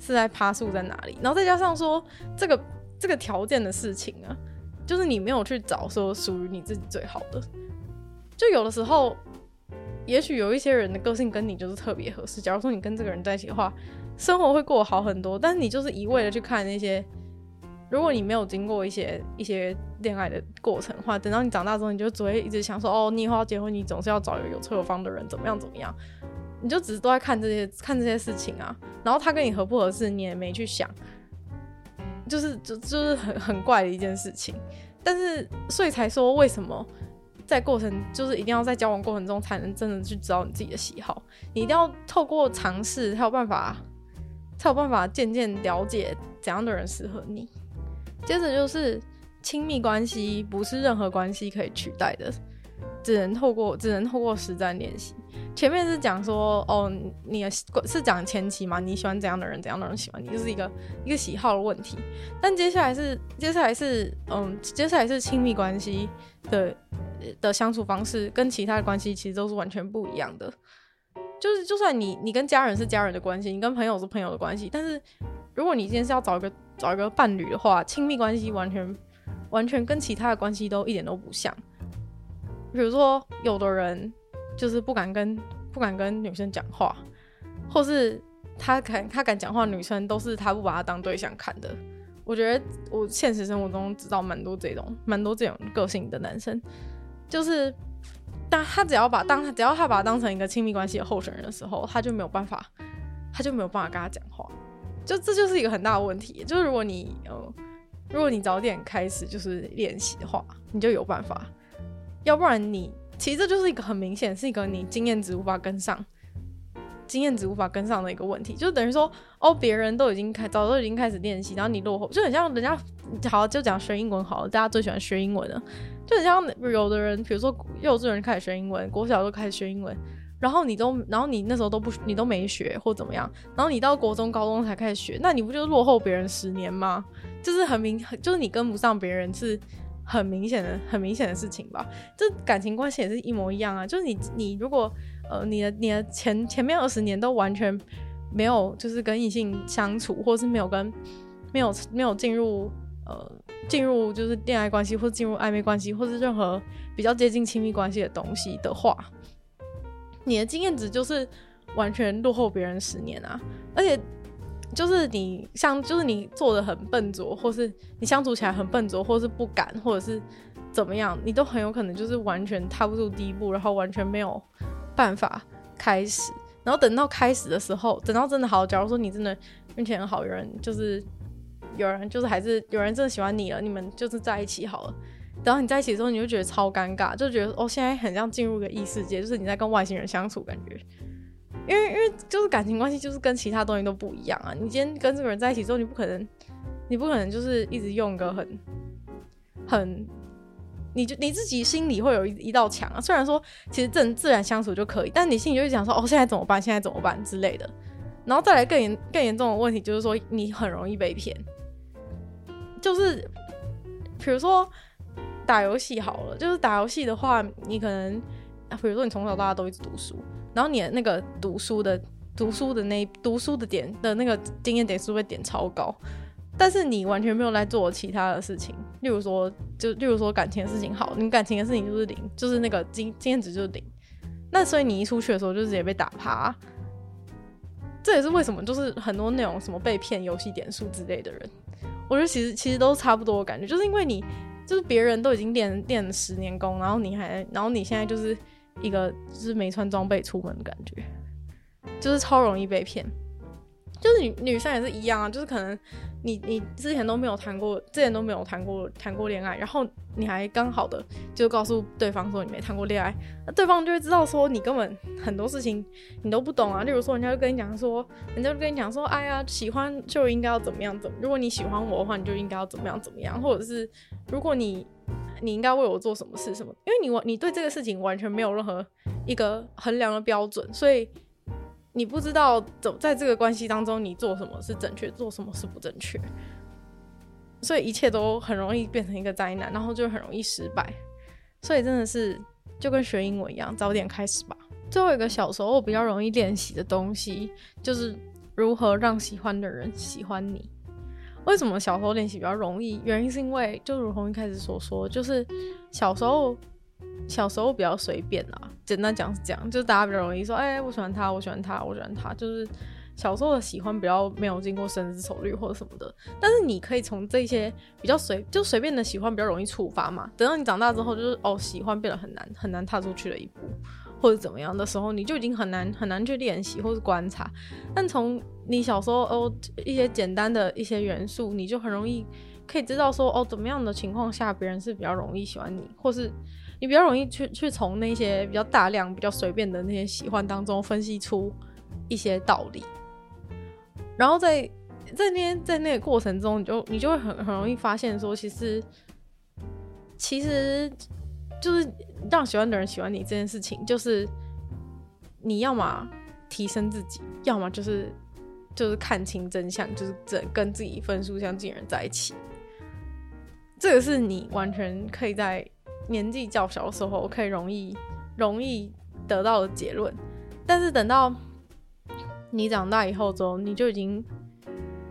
是在趴数在哪里，然后再加上说这个这个条件的事情啊，就是你没有去找说属于你自己最好的。就有的时候，也许有一些人的个性跟你就是特别合适。假如说你跟这个人在一起的话，生活会过得好很多。但是你就是一味的去看那些。如果你没有经过一些一些恋爱的过程的话，等到你长大之后，你就只会一直想说，哦，你以后要结婚，你总是要找一个有车有房的人，怎么样怎么样，你就只是都在看这些看这些事情啊。然后他跟你合不合适，你也没去想，就是就就是很很怪的一件事情。但是所以才说，为什么在过程就是一定要在交往过程中才能真的去知道你自己的喜好，你一定要透过尝试才有办法，才有办法渐渐了解怎样的人适合你。接着就是亲密关系，不是任何关系可以取代的，只能透过只能透过实战练习。前面是讲说，哦，你是讲前期嘛？你喜欢怎样的人，怎样的人喜欢你，就是一个一个喜好的问题。但接下来是接下来是嗯，接下来是亲密关系的的相处方式，跟其他的关系其实都是完全不一样的。就是就算你你跟家人是家人的关系，你跟朋友是朋友的关系，但是如果你今天是要找一个找一个伴侣的话，亲密关系完全完全跟其他的关系都一点都不像。比如说，有的人就是不敢跟不敢跟女生讲话，或是他敢他敢讲话，女生都是他不把他当对象看的。我觉得我现实生活中知道蛮多这种蛮多这种个性的男生，就是，当他只要把当他只要他把他当成一个亲密关系的候选人的时候，他就没有办法，他就没有办法跟他讲话，就这就是一个很大的问题。就是如果你呃，如果你早点开始就是练习的话，你就有办法，要不然你其实这就是一个很明显是一个你经验值无法跟上。经验值无法跟上的一个问题，就等于说，哦，别人都已经开，早都已经开始练习，然后你落后，就很像人家，好，就讲学英文好了，大家最喜欢学英文了，就很像有的人，比如说幼稚园开始学英文，国小都开始学英文，然后你都，然后你那时候都不，你都没学或怎么样，然后你到国中、高中才开始学，那你不就落后别人十年吗？就是很明，就是你跟不上别人是很明显的、很明显的事情吧？这感情关系也是一模一样啊，就是你，你如果。呃，你的你的前前面二十年都完全没有，就是跟异性相处，或是没有跟没有没有进入呃进入就是恋爱关系，或进入暧昧关系，或是任何比较接近亲密关系的东西的话，你的经验值就是完全落后别人十年啊！而且就是你像就是你做的很笨拙，或是你相处起来很笨拙，或是不敢，或者是怎么样，你都很有可能就是完全踏不出第一步，然后完全没有。办法开始，然后等到开始的时候，等到真的好，假如说你真的运气很好，有人就是有人就是还是有人真的喜欢你了，你们就是在一起好了。然后你在一起的时候，你就觉得超尴尬，就觉得哦，现在很像进入个异世界，就是你在跟外星人相处感觉。因为因为就是感情关系就是跟其他东西都不一样啊。你今天跟这个人在一起之后，你不可能，你不可能就是一直用个很很。你就你自己心里会有一一道墙啊，虽然说其实正自然相处就可以，但你心里就会想说，哦，现在怎么办？现在怎么办之类的。然后再来更严更严重的问题就是说，你很容易被骗。就是比如说打游戏好了，就是打游戏的话，你可能，比如说你从小到大都一直读书，然后你的那个读书的读书的那读书的点的那个经验点数会点超高。但是你完全没有来做其他的事情，例如说，就例如说感情的事情好，你感情的事情就是零，就是那个经经验值就是零。那所以你一出去的时候就直接被打趴。这也是为什么，就是很多那种什么被骗游戏点数之类的人，我觉得其实其实都差不多的感觉，就是因为你就是别人都已经练练了十年功，然后你还然后你现在就是一个就是没穿装备出门的感觉，就是超容易被骗。就是女女生也是一样啊，就是可能。你你之前都没有谈过，之前都没有谈过谈过恋爱，然后你还刚好的就告诉对方说你没谈过恋爱，那对方就会知道说你根本很多事情你都不懂啊。例如说，人家就跟你讲说，人家就跟你讲说，哎呀，喜欢就应该要怎么样怎么，如果你喜欢我的话，你就应该要怎么样怎么样，或者是如果你你应该为我做什么事什么，因为你你对这个事情完全没有任何一个衡量的标准，所以。你不知道走在这个关系当中，你做什么是正确，做什么是不正确，所以一切都很容易变成一个灾难，然后就很容易失败。所以真的是就跟学英文一样，早点开始吧。最后一个小时候比较容易练习的东西，就是如何让喜欢的人喜欢你。为什么小时候练习比较容易？原因是因为就如同一开始所说，就是小时候。小时候比较随便啦，简单讲是这样，就是大家比较容易说，哎、我喜欢他，我喜欢他，我喜欢他，就是小时候的喜欢比较没有经过深思熟虑或者什么的。但是你可以从这些比较随就随便的喜欢比较容易触发嘛。等到你长大之后，就是哦，喜欢变得很难很难踏出去的一步，或者怎么样的时候，你就已经很难很难去练习或是观察。但从你小时候哦一些简单的一些元素，你就很容易可以知道说哦，怎么样的情况下别人是比较容易喜欢你，或是。你比较容易去去从那些比较大量、比较随便的那些喜欢当中分析出一些道理，然后在在那在那个过程中，你就你就会很很容易发现说，其实其实就是让喜欢的人喜欢你这件事情，就是你要么提升自己，要么就是就是看清真相，就是整跟自己分数相近的人在一起，这个是你完全可以在。年纪较小的时候，可以容易容易得到的结论，但是等到你长大以后之后，你就已经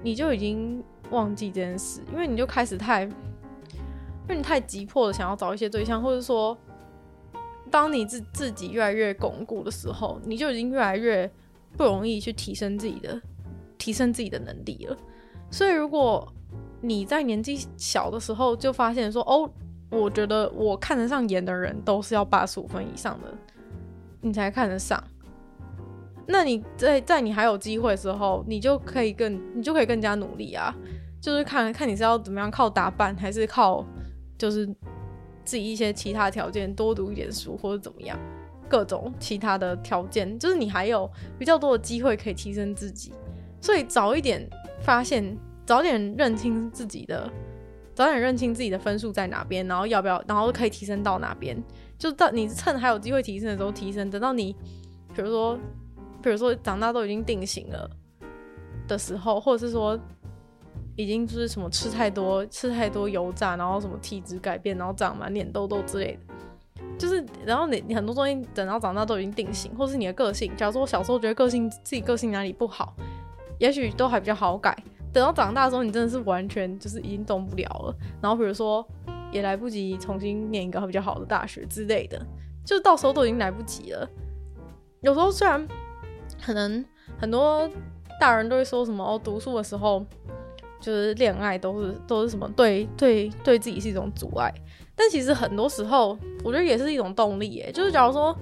你就已经忘记这件事，因为你就开始太因为你太急迫的想要找一些对象，或者说，当你自自己越来越巩固的时候，你就已经越来越不容易去提升自己的提升自己的能力了。所以，如果你在年纪小的时候就发现说，哦，我觉得我看得上眼的人都是要八十五分以上的，你才看得上。那你在在你还有机会的时候，你就可以更你就可以更加努力啊，就是看看你是要怎么样靠打扮，还是靠就是自己一些其他条件，多读一点书或者怎么样，各种其他的条件，就是你还有比较多的机会可以提升自己，所以早一点发现，早点认清自己的，早点认清自己的分数在哪边，然后要不要，然后可以提升到哪边，就到你趁还有机会提升的时候提升，等到你比如说。比如说长大都已经定型了的时候，或者是说已经就是什么吃太多吃太多油炸，然后什么体质改变，然后长满脸痘痘之类的，就是然后你你很多东西等到长大都已经定型，或是你的个性，假如说我小时候觉得个性自己个性哪里不好，也许都还比较好改，等到长大的时候你真的是完全就是已经动不了了，然后比如说也来不及重新念一个比较好的大学之类的，就到时候都已经来不及了。有时候虽然。可能很多大人都会说什么哦，读书的时候就是恋爱都是都是什么对对对自己是一种阻碍，但其实很多时候我觉得也是一种动力耶。就是假如说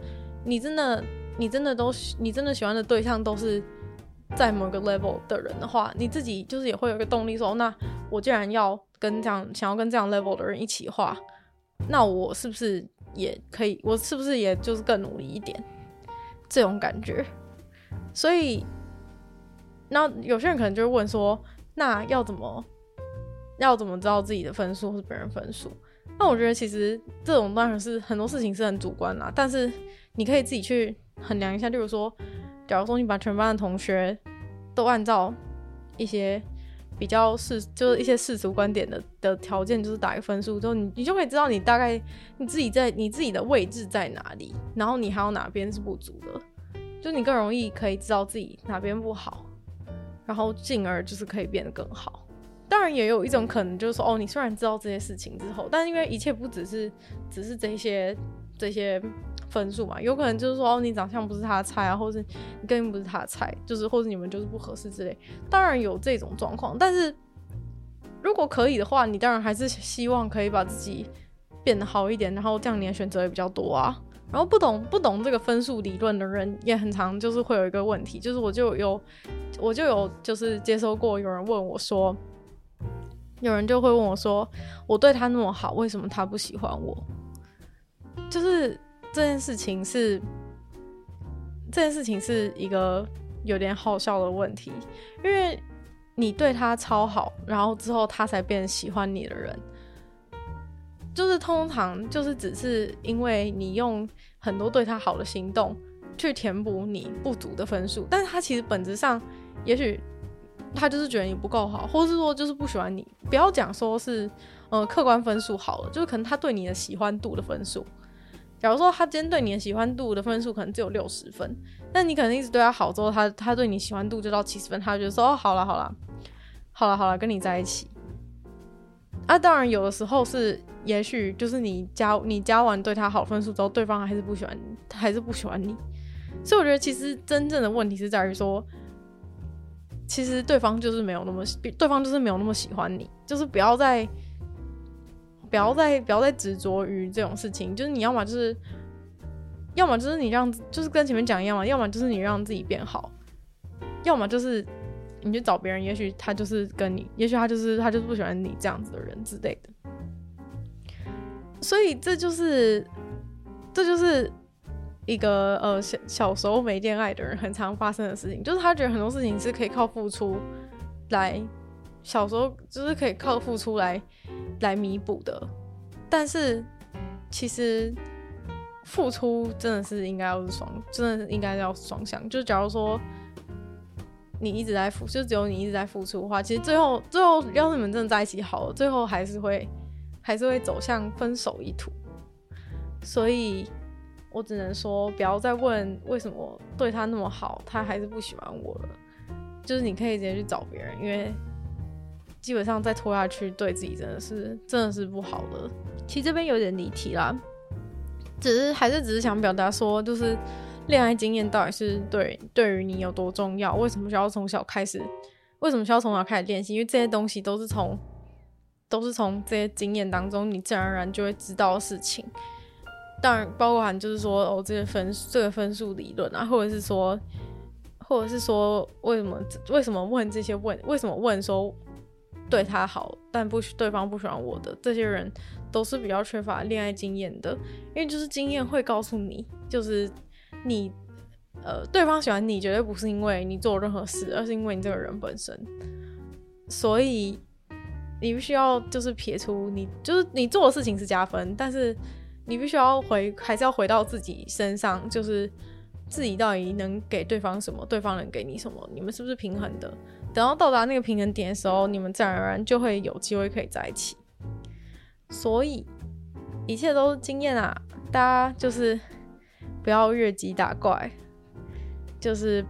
你真的你真的都你真的喜欢的对象都是在某个 level 的人的话，你自己就是也会有一个动力说，那我既然要跟这样想要跟这样 level 的人一起画，那我是不是也可以？我是不是也就是更努力一点？这种感觉。所以，那有些人可能就会问说：“那要怎么，要怎么知道自己的分数或是别人分数？”那我觉得其实这种当然是很多事情是很主观啦，但是你可以自己去衡量一下。例如说，假如说你把全班的同学都按照一些比较世，就是一些世俗观点的的条件，就是打一个分数之后，你你就可以知道你大概你自己在你自己的位置在哪里，然后你还有哪边是不足的。就你更容易可以知道自己哪边不好，然后进而就是可以变得更好。当然也有一种可能就是说，哦，你虽然知道这些事情之后，但因为一切不只是只是这些这些分数嘛，有可能就是说，哦，你长相不是他的菜啊，或是你根本不是他的菜，就是或是你们就是不合适之类。当然有这种状况，但是如果可以的话，你当然还是希望可以把自己变得好一点，然后这样你的选择也比较多啊。然后不懂不懂这个分数理论的人也很常，就是会有一个问题，就是我就有我就有就是接收过有人问我说，有人就会问我说，我对他那么好，为什么他不喜欢我？就是这件事情是这件事情是一个有点好笑的问题，因为你对他超好，然后之后他才变喜欢你的人。就是通常就是只是因为你用很多对他好的行动去填补你不足的分数，但是他其实本质上，也许他就是觉得你不够好，或是说就是不喜欢你。不要讲说是呃客观分数好了，就是可能他对你的喜欢度的分数。假如说他今天对你的喜欢度的分数可能只有六十分，但你可能一直对他好之后，他他对你喜欢度就到七十分，他就觉得说哦好了好了，好了好了跟你在一起。啊，当然有的时候是。也许就是你加你加完对他好分数之后，对方还是不喜欢你，还是不喜欢你。所以我觉得其实真正的问题是在于说，其实对方就是没有那么，对方就是没有那么喜欢你。就是不要再不要再不要再执着于这种事情。就是你要么就是，要么就是你让就是跟前面讲一样嘛，要么就是你让自己变好，要么就是你去找别人。也许他就是跟你，也许他就是他就是不喜欢你这样子的人之类的。所以这就是，这就是一个呃小小时候没恋爱的人很常发生的事情，就是他觉得很多事情是可以靠付出来，小时候就是可以靠付出来来弥补的，但是其实付出真的是应该要是双，真的是应该要双向。就假如说你一直在付，就只有你一直在付出的话，其实最后最后要是你们真的在一起好了，最后还是会。还是会走向分手一途，所以我只能说，不要再问为什么对他那么好，他还是不喜欢我了。就是你可以直接去找别人，因为基本上再拖下去，对自己真的是真的是不好的。其实这边有点离题啦，只是还是只是想表达说，就是恋爱经验到底是对对于你有多重要？为什么需要从小开始？为什么需要从小开始练习？因为这些东西都是从都是从这些经验当中，你自然而然就会知道的事情。当然，包括含就是说哦，这个分这个分数理论啊，或者是说，或者是说，为什么为什么问这些问？为什么问说对他好，但不对方不喜欢我的这些人，都是比较缺乏恋爱经验的。因为就是经验会告诉你，就是你呃，对方喜欢你，绝对不是因为你做任何事，而是因为你这个人本身。所以你必须要就是撇出你就是你做的事情是加分，但是。你必须要回，还是要回到自己身上，就是自己到底能给对方什么，对方能给你什么，你们是不是平衡的？等到到达那个平衡点的时候，你们自然而然就会有机会可以在一起。所以一切都是经验啊，大家就是不要越级打怪，就是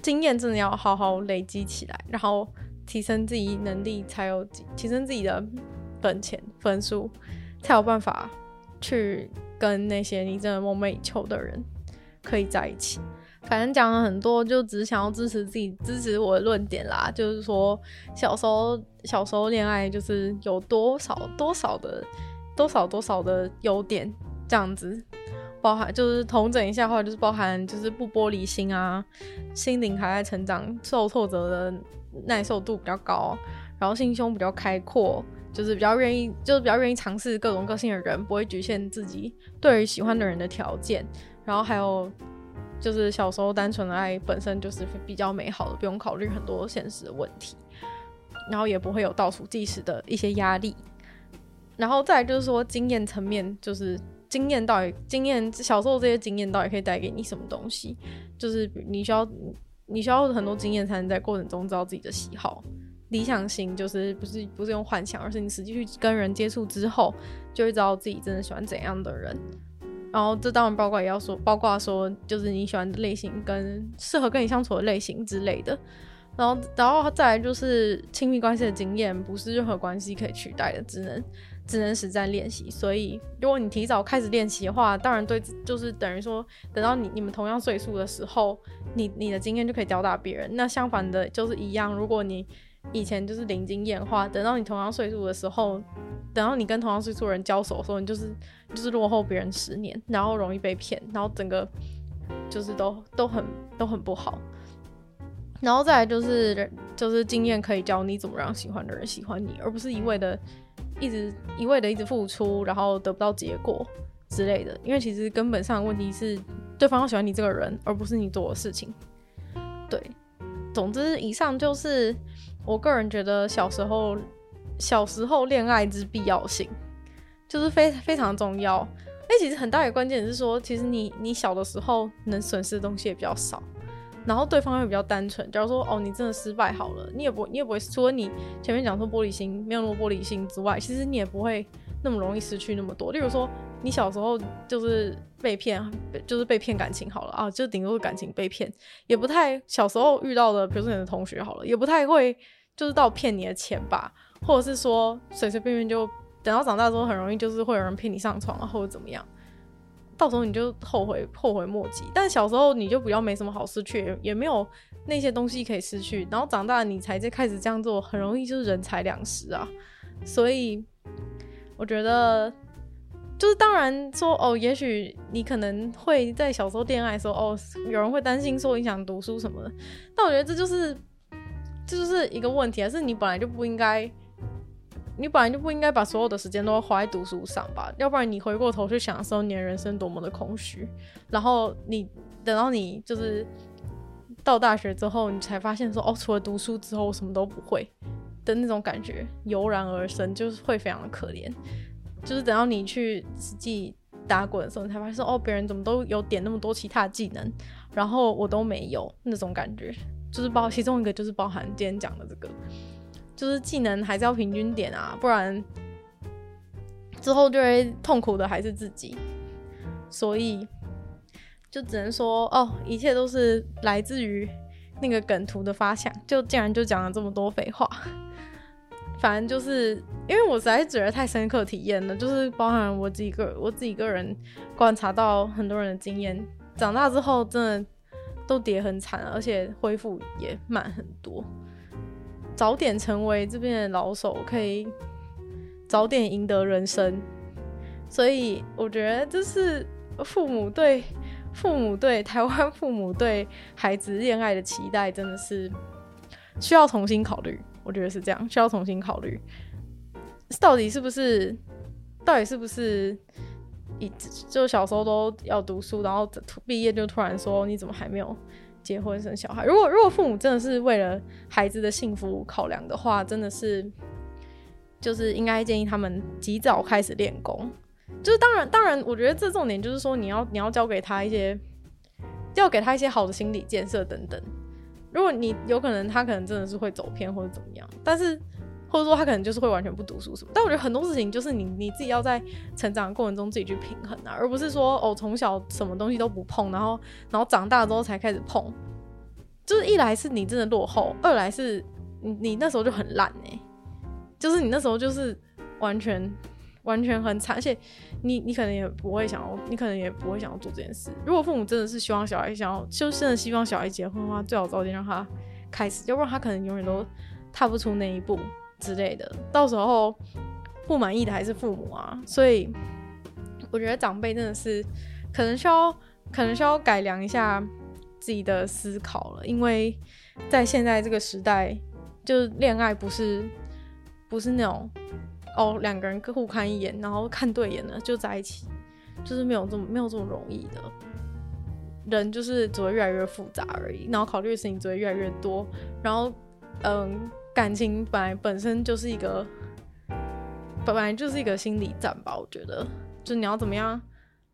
经验真的要好好累积起来，然后提升自己能力，才有提升自己的本钱分数，才有办法。去跟那些你真的梦寐以求的人可以在一起。反正讲了很多，就只想要支持自己，支持我的论点啦。就是说，小时候小时候恋爱就是有多少多少的多少多少的优点，这样子包含就是同整一下的话，就是包含就是不玻璃心啊，心灵还在成长，受挫折的耐受度比较高，然后心胸比较开阔。就是比较愿意，就是比较愿意尝试各种个性的人，不会局限自己对于喜欢的人的条件。然后还有就是小时候单纯的爱本身就是比较美好的，不用考虑很多现实的问题，然后也不会有倒数计时的一些压力。然后再就是说经验层面，就是经验到底经验小时候这些经验到底可以带给你什么东西？就是你需要你需要很多经验才能在过程中知道自己的喜好。理想型就是不是不是用幻想，而是你实际去跟人接触之后，就会知道自己真的喜欢怎样的人。然后这当然包括也要说，包括说就是你喜欢的类型跟适合跟你相处的类型之类的。然后然后再来就是亲密关系的经验，不是任何关系可以取代的，只能只能实战练习。所以如果你提早开始练习的话，当然对，就是等于说等到你你们同样岁数的时候，你你的经验就可以吊打别人。那相反的就是一样，如果你以前就是零经验化，等到你同样岁数的时候，等到你跟同样岁数人交手的时候，你就是就是落后别人十年，然后容易被骗，然后整个就是都都很都很不好。然后再来就是就是经验可以教你怎么让喜欢的人喜欢你，而不是一味的一直一味的一直付出，然后得不到结果之类的。因为其实根本上的问题是对方要喜欢你这个人，而不是你做的事情。对，总之以上就是。我个人觉得小时候，小时候恋爱之必要性，就是非非常重要。哎，其实很大一个关键是说，其实你你小的时候能损失的东西也比较少，然后对方会比较单纯。假如说哦，你真的失败好了，你也不你也不会，除了你前面讲说玻璃心没有那么玻璃心之外，其实你也不会那么容易失去那么多。例如说，你小时候就是被骗，就是被骗感情好了啊，就顶多是感情被骗，也不太小时候遇到的，比如说你的同学好了，也不太会就是到骗你的钱吧，或者是说随随便便就等到长大之后很容易就是会有人骗你上床啊，或者怎么样，到时候你就后悔后悔莫及。但小时候你就比较没什么好失去，也没有那些东西可以失去，然后长大你才在开始这样做，很容易就是人财两失啊。所以我觉得。就是当然说哦，也许你可能会在小时候恋爱的时候哦，有人会担心说影响读书什么的，但我觉得这就是这就是一个问题，还是你本来就不应该，你本来就不应该把所有的时间都花在读书上吧，要不然你回过头去想的时候，你的人生多么的空虚，然后你等到你就是到大学之后，你才发现说哦，除了读书之后我什么都不会的那种感觉油然而生，就是会非常的可怜。就是等到你去实际打滚的时候，你才发现哦，别人怎么都有点那么多其他技能，然后我都没有那种感觉。就是包其中一个就是包含今天讲的这个，就是技能还是要平均点啊，不然之后就会痛苦的还是自己。所以就只能说哦，一切都是来自于那个梗图的发想。就竟然就讲了这么多废话。反正就是因为我实在是觉得太深刻体验了，就是包含我自己个我自己个人观察到很多人的经验，长大之后真的都跌很惨，而且恢复也慢很多。早点成为这边的老手，可以早点赢得人生。所以我觉得这是父母对父母对台湾父母对孩子恋爱的期待，真的是需要重新考虑。我觉得是这样，需要重新考虑，到底是不是，到底是不是，一就小时候都要读书，然后毕业就突然说你怎么还没有结婚生小孩？如果如果父母真的是为了孩子的幸福考量的话，真的是，就是应该建议他们及早开始练功。就是当然当然，我觉得这重点就是说你要你要教给他一些，要给他一些好的心理建设等等。如果你有可能，他可能真的是会走偏或者怎么样，但是或者说他可能就是会完全不读书什么。但我觉得很多事情就是你你自己要在成长的过程中自己去平衡啊，而不是说哦从小什么东西都不碰，然后然后长大之后才开始碰。就是一来是你真的落后，二来是你你那时候就很烂哎，就是你那时候就是完全。完全很惨，而且你你可能也不会想要，你可能也不会想要做这件事。如果父母真的是希望小孩想要，就真的希望小孩结婚的话，最好早点让他开始，要不然他可能永远都踏不出那一步之类的。到时候不满意的还是父母啊，所以我觉得长辈真的是可能需要，可能需要改良一下自己的思考了，因为在现在这个时代，就是恋爱不是不是那种。哦，两个人各互看一眼，然后看对眼了就在一起，就是没有这么没有这么容易的。人就是只会越来越复杂而已，然后考虑的事情只会越来越多。然后，嗯，感情本来本身就是一个，本来就是一个心理战吧。我觉得，就你要怎么样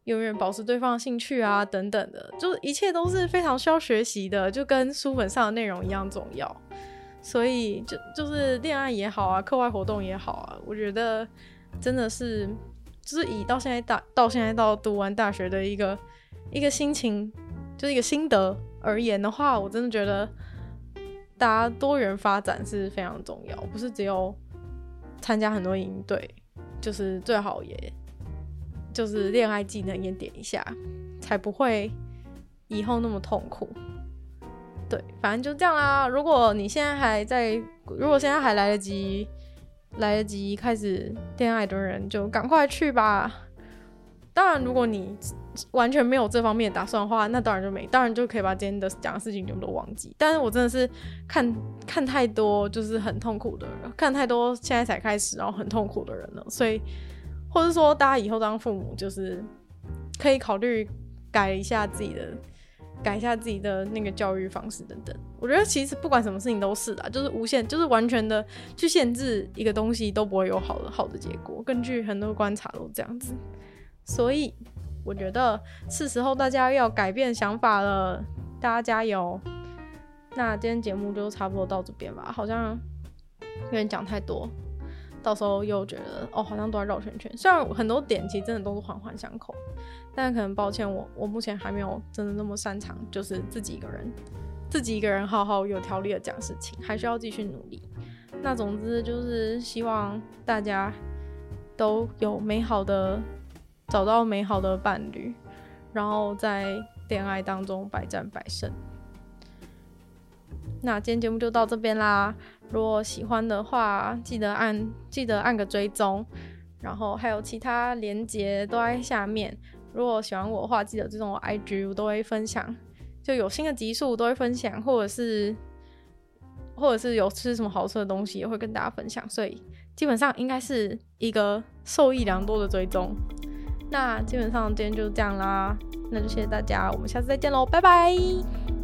永远保持对方的兴趣啊，等等的，就一切都是非常需要学习的，就跟书本上的内容一样重要。所以就就是恋爱也好啊，课外活动也好啊，我觉得真的是，就是以到现在大到现在到读完大学的一个一个心情，就是一个心得而言的话，我真的觉得大家多元发展是非常重要，不是只有参加很多营队，就是最好也就是恋爱技能也点一下，才不会以后那么痛苦。对，反正就这样啦。如果你现在还在，如果现在还来得及，来得及开始恋爱的人，就赶快去吧。当然，如果你完全没有这方面打算的话，那当然就没，当然就可以把今天的讲的事情全部都忘记。但是我真的是看看太多，就是很痛苦的人，看太多现在才开始然后很痛苦的人了。所以，或者说大家以后当父母，就是可以考虑改一下自己的。改一下自己的那个教育方式等等，我觉得其实不管什么事情都是啦，就是无限，就是完全的去限制一个东西都不会有好的好的结果。根据很多观察都这样子，所以我觉得是时候大家要改变想法了，大家加油。那今天节目就差不多到这边吧，好像有点讲太多。到时候又觉得哦，好像都在绕圈圈。虽然很多点其实真的都是环环相扣，但可能抱歉我，我目前还没有真的那么擅长，就是自己一个人，自己一个人好好有条理的讲事情，还需要继续努力。那总之就是希望大家都有美好的，找到美好的伴侣，然后在恋爱当中百战百胜。那今天节目就到这边啦。如果喜欢的话，记得按记得按个追踪，然后还有其他连接都在下面。如果喜欢我的话，记得这种 IG，我都会分享，就有新的集数都会分享，或者是或者是有吃什么好吃的东西也会跟大家分享。所以基本上应该是一个受益良多的追踪。那基本上今天就这样啦，那就谢谢大家，我们下次再见喽，拜拜。